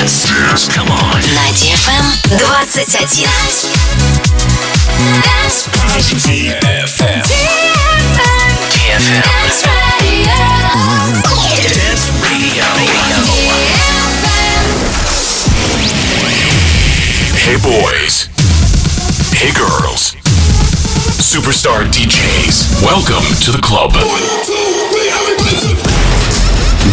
dance. Dance, come on. На DFM 21. DFM. DFM. DFM. Hey boys. Hey girls. Superstar DJs. Welcome to the club.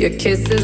Your kisses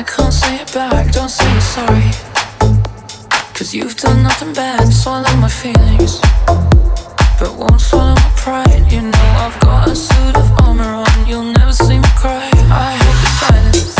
I can't say it back, don't say you're sorry. Cause you've done nothing bad, swallow my feelings. But won't swallow my pride. You know I've got a suit of armor on, you'll never see me cry. I hate the silence.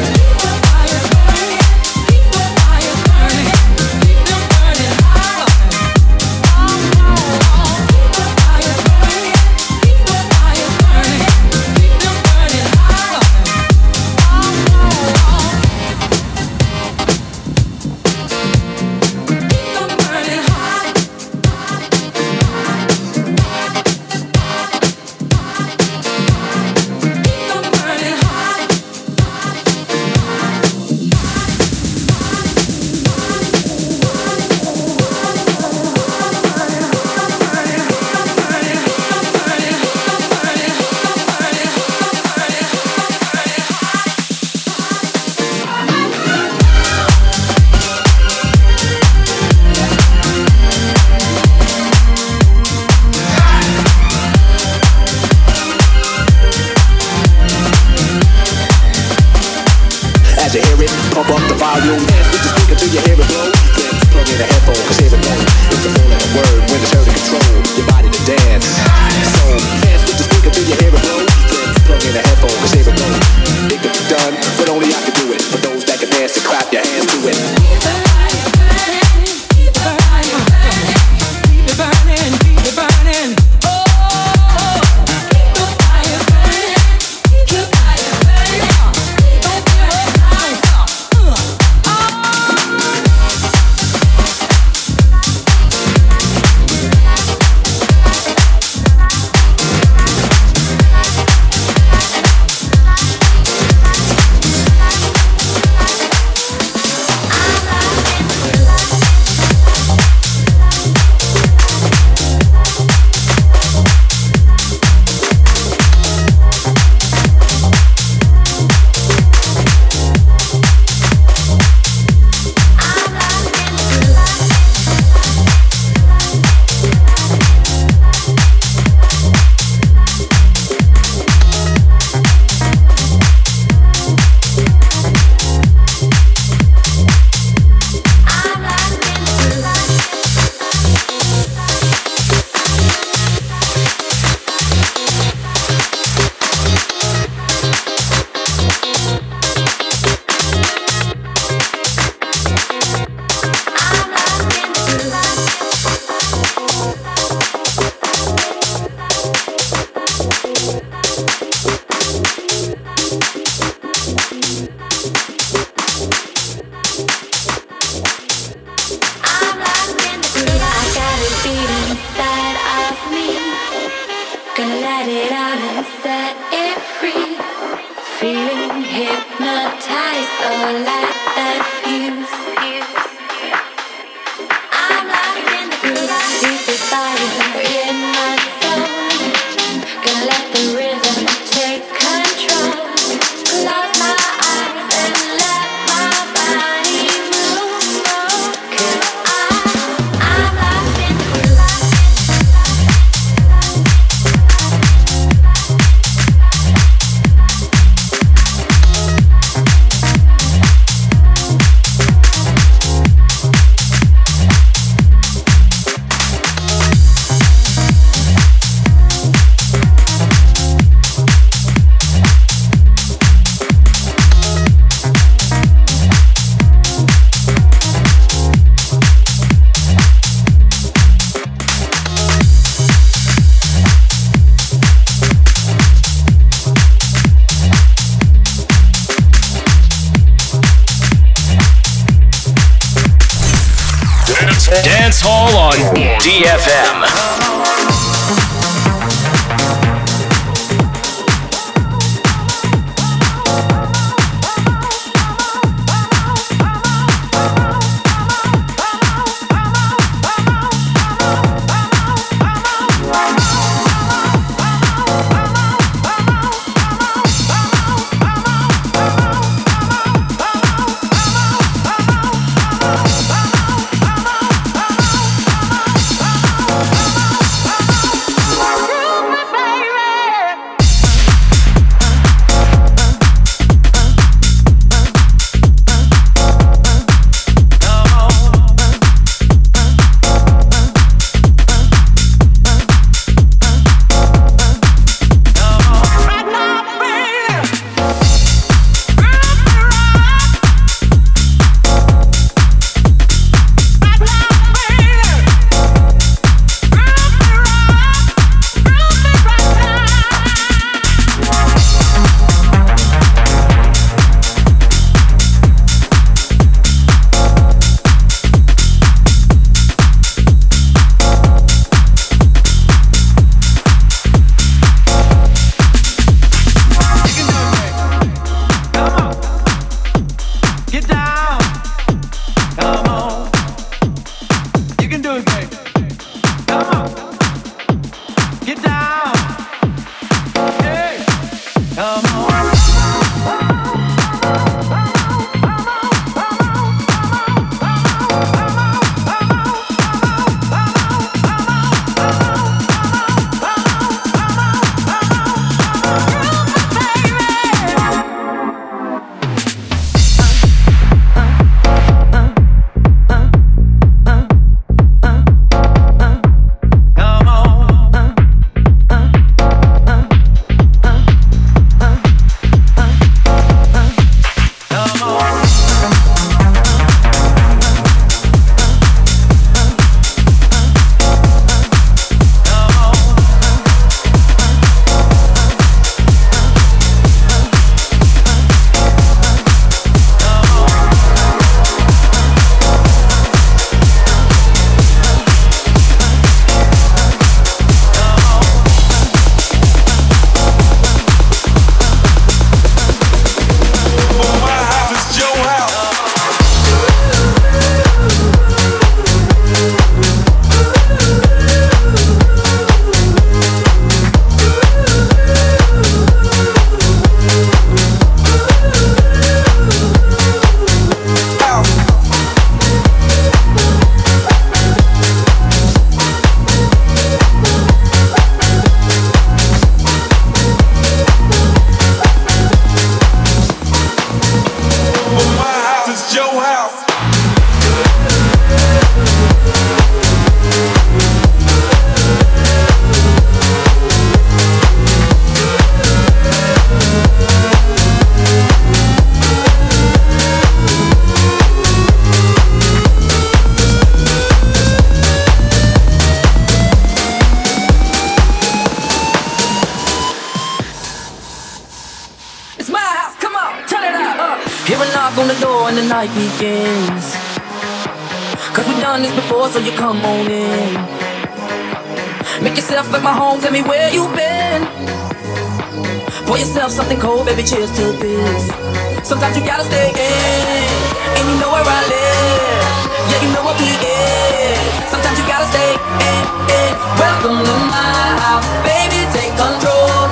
DFM. so you come on in. Make yourself at my home, tell me where you've been. Pour yourself something cold, baby, cheers to this. Sometimes you gotta stay in, and you know where I live. Yeah, you know what we is. Sometimes you gotta stay in, in. Welcome to my house, baby, take control.